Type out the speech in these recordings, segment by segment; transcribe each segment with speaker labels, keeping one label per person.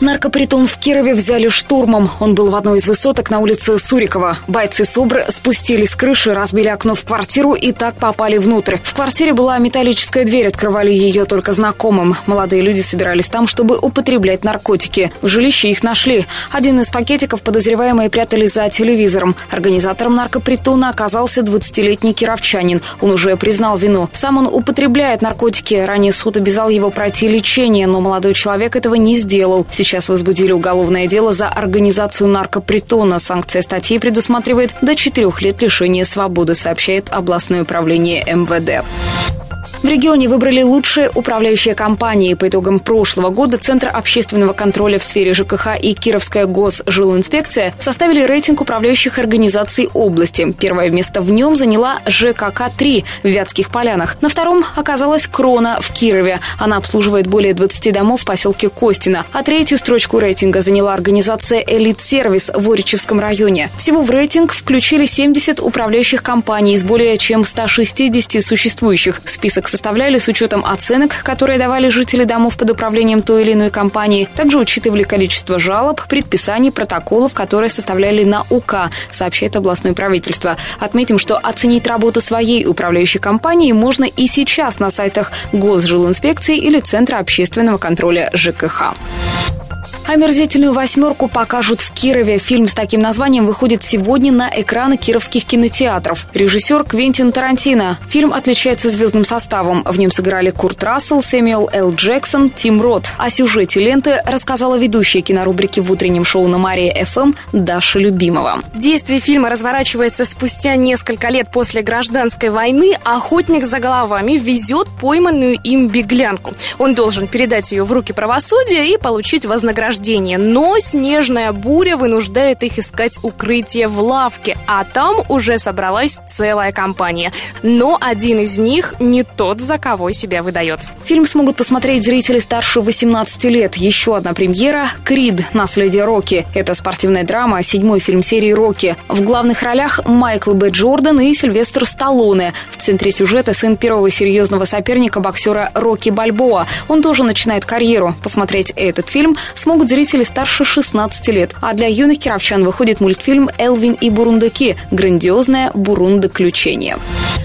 Speaker 1: Наркопритон в Кирове взяли штурмом. Он был в одной из высоток на улице Сурикова. Бойцы СОБР спустились с крыши, разбили окно в квартиру и так попали внутрь. В квартире была металлическая дверь, открывали ее только знакомым. Молодые люди собирались там, чтобы употреблять наркотики. В жилище их нашли. Один из пакетиков подозреваемые прятали за телевизором. Организатором наркопритона оказался 20-летний кировчанин. Он уже признал вину. Сам он употребляет наркотики. Ранее суд обязал его пройти лечение, но молодой человек этого не сделал. Сейчас Сейчас возбудили уголовное дело за организацию наркопритона. Санкция статьи предусматривает до четырех лет лишения свободы, сообщает областное управление МВД. В регионе выбрали лучшие управляющие компании. По итогам прошлого года Центр общественного контроля в сфере ЖКХ и Кировская госжилинспекция составили рейтинг управляющих организаций области. Первое место в нем заняла ЖКК-3 в Вятских Полянах. На втором оказалась Крона в Кирове. Она обслуживает более 20 домов в поселке Костина. А третью строчку рейтинга заняла организация «Элит-сервис» в Оричевском районе. Всего в рейтинг включили 70 управляющих компаний из более чем 160 существующих. Список составляли с учетом оценок, которые давали жители домов под управлением той или иной компании. Также учитывали количество жалоб, предписаний, протоколов, которые составляли на УК, сообщает областное правительство. Отметим, что оценить работу своей управляющей компании можно и сейчас на сайтах Госжилинспекции или Центра общественного контроля ЖКХ. Омерзительную восьмерку покажут в Кирове. Фильм с таким названием выходит сегодня на экраны кировских кинотеатров. Режиссер Квентин Тарантино. Фильм отличается звездным составом. В нем сыграли Курт Рассел, Сэмюэл Л. Джексон, Тим Рот. О сюжете ленты рассказала ведущая кинорубрики в утреннем шоу на Мария ФМ Даша Любимова.
Speaker 2: Действие фильма разворачивается спустя несколько лет после гражданской войны. Охотник за головами везет пойманную им беглянку. Он должен передать ее в руки правосудия и получить вознаграждение но снежная буря вынуждает их искать укрытие в лавке, а там уже собралась целая компания. Но один из них не тот, за кого себя выдает.
Speaker 1: Фильм смогут посмотреть зрители старше 18 лет. Еще одна премьера – «Крид. Наследие Рокки». Это спортивная драма, седьмой фильм серии «Рокки». В главных ролях Майкл Б. Джордан и Сильвестр Сталлоне. В центре сюжета сын первого серьезного соперника боксера Рокки Бальбоа. Он тоже начинает карьеру. Посмотреть этот фильм смогут зрители старше 16 лет. А для юных кировчан выходит мультфильм «Элвин и Бурундуки. Грандиозное бурундоключение».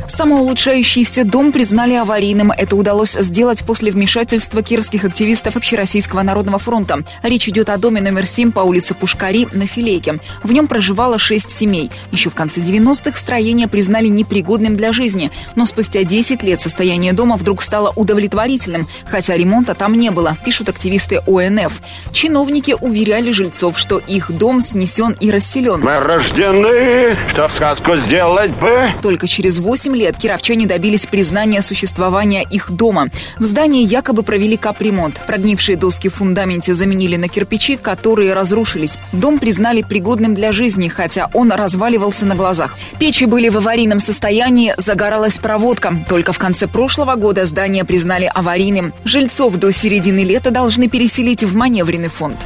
Speaker 3: Самоулучшающийся дом признали аварийным. Это удалось сделать после вмешательства кировских активистов Общероссийского народного фронта. Речь идет о доме номер 7 по улице Пушкари на Филейке. В нем проживало шесть семей. Еще в конце 90-х строение признали непригодным для жизни. Но спустя 10 лет состояние дома вдруг стало удовлетворительным, хотя ремонта там не было, пишут активисты ОНФ. Чиновники уверяли жильцов, что их дом снесен и расселен.
Speaker 4: Мы рождены, что сказку сделать бы.
Speaker 3: Только через 8 лет кировчане добились признания существования их дома. В здании якобы провели капремонт. Прогнившие доски в фундаменте заменили на кирпичи, которые разрушились. Дом признали пригодным для жизни, хотя он разваливался на глазах. Печи были в аварийном состоянии, загоралась проводка. Только в конце прошлого года здание признали аварийным. Жильцов до середины лета должны переселить в маневренный фонд.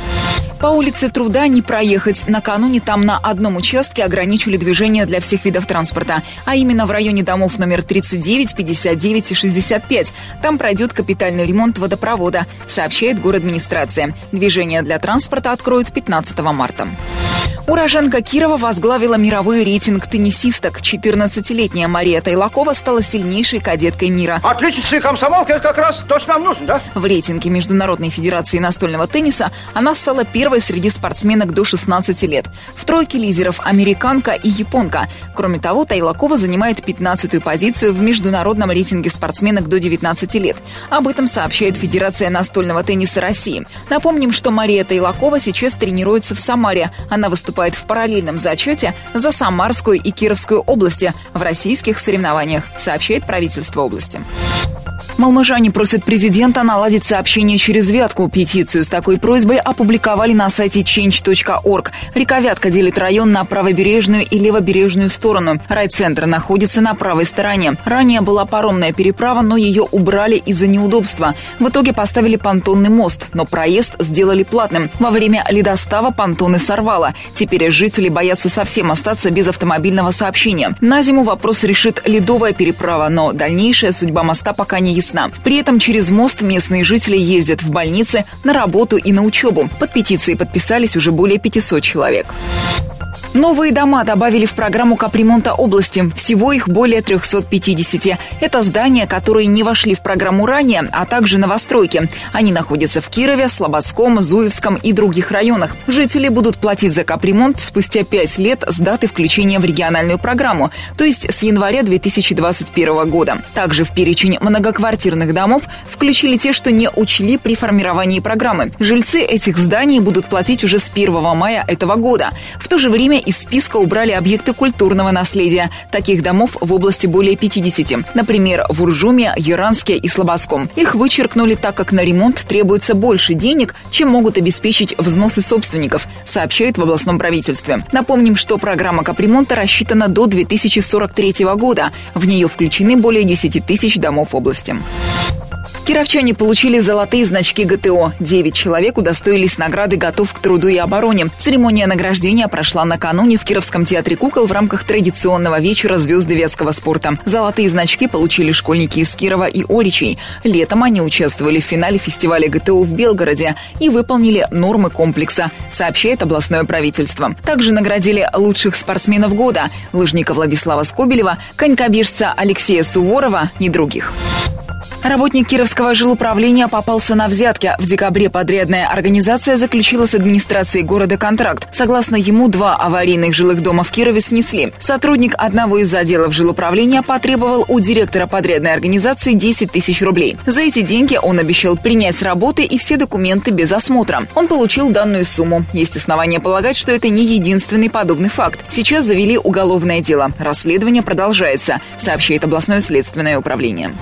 Speaker 3: По улице Труда не проехать. Накануне там на одном участке ограничили движение для всех видов транспорта, а именно в районе домов номер 39, 59 и 65. Там пройдет капитальный ремонт водопровода, сообщает город администрация. Движение для транспорта откроют 15 марта. Уроженка Кирова возглавила мировой рейтинг теннисисток. 14-летняя Мария Тайлакова стала сильнейшей кадеткой мира.
Speaker 5: Отличница и комсомолка – это как раз то, что нам нужно, да?
Speaker 3: В рейтинге Международной Федерации настольного тенниса она стала первой среди спортсменок до 16 лет. В тройке лидеров американка и японка. Кроме того, Тайлакова занимает 15-ю позицию в международном рейтинге спортсменок до 19 лет. Об этом сообщает Федерация настольного тенниса России. Напомним, что Мария Тайлакова сейчас тренируется в Самаре. Она выступает в параллельном зачете за Самарскую и Кировскую области в российских соревнованиях, сообщает правительство области. Малмыжане просят президента наладить сообщение через Вятку. Петицию с такой просьбой опубликовали на сайте change.org. Река Вятка делит район на правобережную и левобережную сторону. Райцентр находится на правой стороне. Ранее была паромная переправа, но ее убрали из-за неудобства. В итоге поставили понтонный мост, но проезд сделали платным. Во время ледостава понтоны сорвало. Теперь жители боятся совсем остаться без автомобильного сообщения. На зиму вопрос решит ледовая переправа, но дальнейшая судьба моста пока не ясна весна. При этом через мост местные жители ездят в больницы, на работу и на учебу. Под петицией подписались уже более 500 человек. Новые дома добавили в программу капремонта области. Всего их более 350. Это здания, которые не вошли в программу ранее, а также новостройки. Они находятся в Кирове, Слободском, Зуевском и других районах. Жители будут платить за капремонт спустя 5 лет с даты включения в региональную программу, то есть с января 2021 года. Также в перечень многоквартирных домов включили те, что не учли при формировании программы. Жильцы этих зданий будут платить уже с 1 мая этого года. В то же время время из списка убрали объекты культурного наследия. Таких домов в области более 50. Например, в Уржуме, Яранске и Слободском. Их вычеркнули, так как на ремонт требуется больше денег, чем могут обеспечить взносы собственников, сообщают в областном правительстве. Напомним, что программа капремонта рассчитана до 2043 года. В нее включены более 10 тысяч домов области. Кировчане получили золотые значки ГТО. Девять человек удостоились награды «Готов к труду и обороне». Церемония награждения прошла накануне в Кировском театре кукол в рамках традиционного вечера «Звезды ветского спорта». Золотые значки получили школьники из Кирова и Оричей. Летом они участвовали в финале фестиваля ГТО в Белгороде и выполнили нормы комплекса, сообщает областное правительство. Также наградили лучших спортсменов года – лыжника Владислава Скобелева, конькобежца Алексея Суворова и других. Работник Кировского жилуправления попался на взятки. В декабре подрядная организация заключила с администрацией города контракт. Согласно ему, два аварийных жилых дома в Кирове снесли. Сотрудник одного из отделов жилуправления потребовал у директора подрядной организации 10 тысяч рублей. За эти деньги он обещал принять с работы и все документы без осмотра. Он получил данную сумму. Есть основания полагать, что это не единственный подобный факт. Сейчас завели уголовное дело. Расследование продолжается, сообщает областное следственное управление.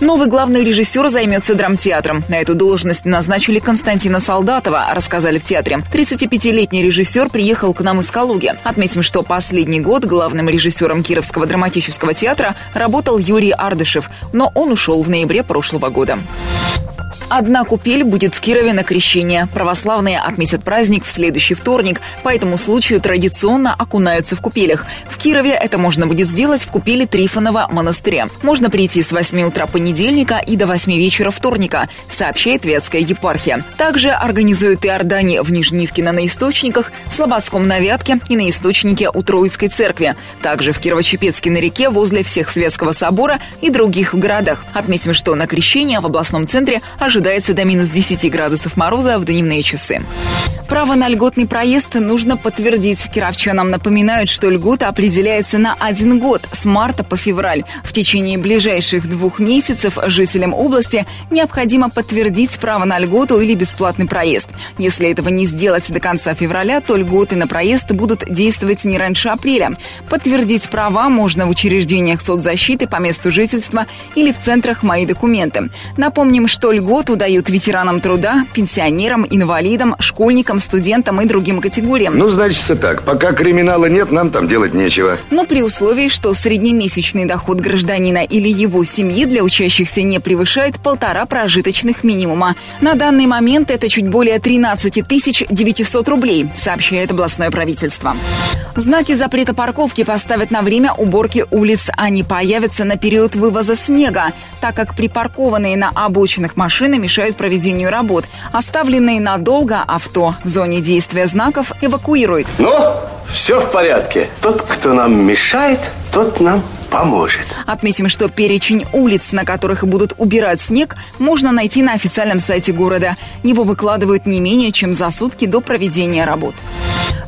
Speaker 3: Новый главный режиссер займется драмтеатром. На эту должность назначили Константина Солдатова, рассказали в театре. 35-летний режиссер приехал к нам из Калуги. Отметим, что последний год главным режиссером Кировского драматического театра работал Юрий Ардышев, но он ушел в ноябре прошлого года. Одна купель будет в Кирове на крещение. Православные отметят праздник в следующий вторник. По этому случаю традиционно окунаются в купелях. В Кирове это можно будет сделать в купели Трифонова монастыря. Можно прийти с 8 утра понедельника и до 8 вечера вторника, сообщает Вятская епархия. Также организуют и Ордане в Нижнивкино на Источниках, в Слободском на Вятке и на Источнике у Троицкой церкви. Также в Кирово-Чепецке на реке возле всех Светского собора и других городах. Отметим, что на крещение в областном центре ожидается до минус 10 градусов мороза в дневные часы. Право на льготный проезд нужно подтвердить. Кировчанам напоминают, что льгота определяется на один год, с марта по февраль. В течение ближайших двух месяцев жителям области необходимо подтвердить право на льготу или бесплатный проезд. Если этого не сделать до конца февраля, то льготы на проезд будут действовать не раньше апреля. Подтвердить права можно в учреждениях соцзащиты по месту жительства или в центрах «Мои документы». Напомним, что льгот Льготу дают ветеранам труда, пенсионерам, инвалидам, школьникам, студентам и другим категориям.
Speaker 6: Ну, значит, так. Пока криминала нет, нам там делать нечего.
Speaker 3: Но при условии, что среднемесячный доход гражданина или его семьи для учащихся не превышает полтора прожиточных минимума. На данный момент это чуть более 13 900 рублей, сообщает областное правительство. Знаки запрета парковки поставят на время уборки улиц. Они появятся на период вывоза снега, так как припаркованные на обочинах машины машины мешают проведению работ. Оставленные надолго авто в зоне действия знаков эвакуируют.
Speaker 7: Ну, все в порядке. Тот, кто нам мешает, тот нам поможет.
Speaker 3: Отметим, что перечень улиц, на которых будут убирать снег, можно найти на официальном сайте города. Его выкладывают не менее чем за сутки до проведения работ.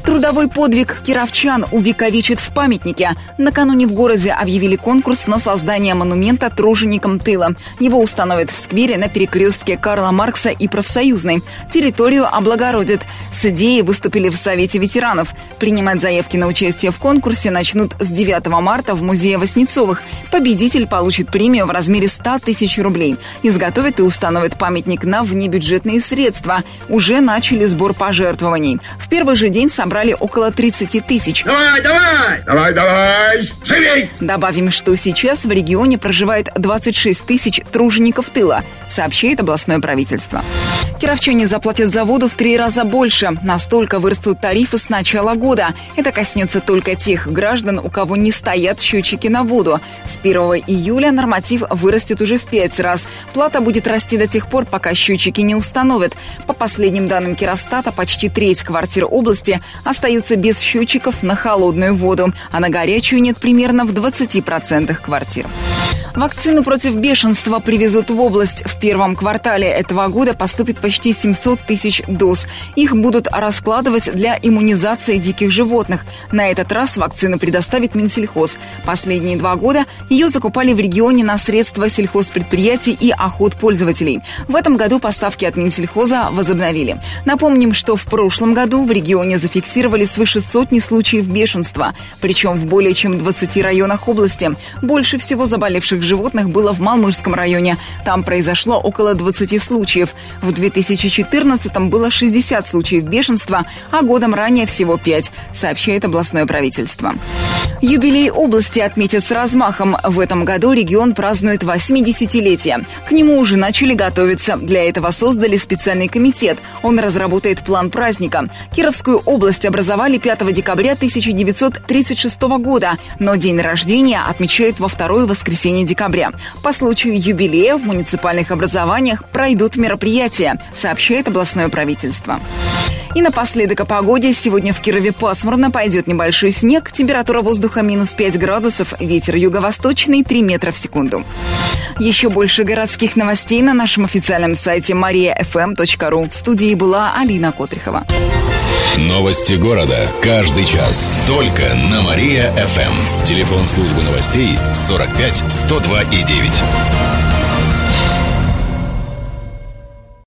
Speaker 3: Трудовой подвиг кировчан увековечит в памятнике. Накануне в городе объявили конкурс на создание монумента труженикам тыла. Его установят в сквере на перекрестке Карла Маркса и Профсоюзной. Территорию облагородят. С идеей выступили в Совете ветеранов. Принимать заявки на участие в конкурсе начнут с 9 марта в музее 8 Васнецовых. Победитель получит премию в размере 100 тысяч рублей. Изготовит и установит памятник на внебюджетные средства. Уже начали сбор пожертвований. В первый же день собрали около 30 тысяч.
Speaker 4: Давай, давай! Давай, давай! Живей!
Speaker 3: Добавим, что сейчас в регионе проживает 26 тысяч тружеников тыла, сообщает областное правительство. Кировчане заплатят за воду в три раза больше. Настолько вырастут тарифы с начала года. Это коснется только тех граждан, у кого не стоят счетчики на воду. С 1 июля норматив вырастет уже в пять раз. Плата будет расти до тех пор, пока счетчики не установят. По последним данным Кировстата, почти треть квартир области остаются без счетчиков на холодную воду, а на горячую нет примерно в 20% квартир. Вакцину против бешенства привезут в область. В первом квартале этого года поступит почти 700 тысяч доз. Их будут раскладывать для иммунизации диких животных. На этот раз вакцину предоставит Минсельхоз. Последние два года ее закупали в регионе на средства сельхозпредприятий и охот пользователей. В этом году поставки от Минсельхоза возобновили. Напомним, что в прошлом году в регионе зафиксировали свыше сотни случаев бешенства, причем в более чем 20 районах области. Больше всего заболевших животных было в Малмышском районе. Там произошло около 20 случаев. В 2014-м было 60 случаев бешенства, а годом ранее всего 5, сообщает областное правительство. Юбилей области отметят с размахом. В этом году регион празднует 80-летие. К нему уже начали готовиться. Для этого создали специальный комитет. Он разработает план праздника. Кировскую область образовали 5 декабря 1936 года, но день рождения отмечают во второе воскресенье декабря. По случаю юбилея в муниципальных образованиях пройдут мероприятия, сообщает областное правительство. И напоследок о погоде. Сегодня в Кирове пасмурно, пойдет небольшой снег, температура воздуха минус 5 градусов, ветер юго-восточный 3 метра в секунду. Еще больше городских новостей на нашем официальном сайте mariafm.ru. В студии была Алина Котрихова.
Speaker 8: Новости города. Каждый час. Только на Мария-ФМ. Телефон службы новостей 45 102 и 9.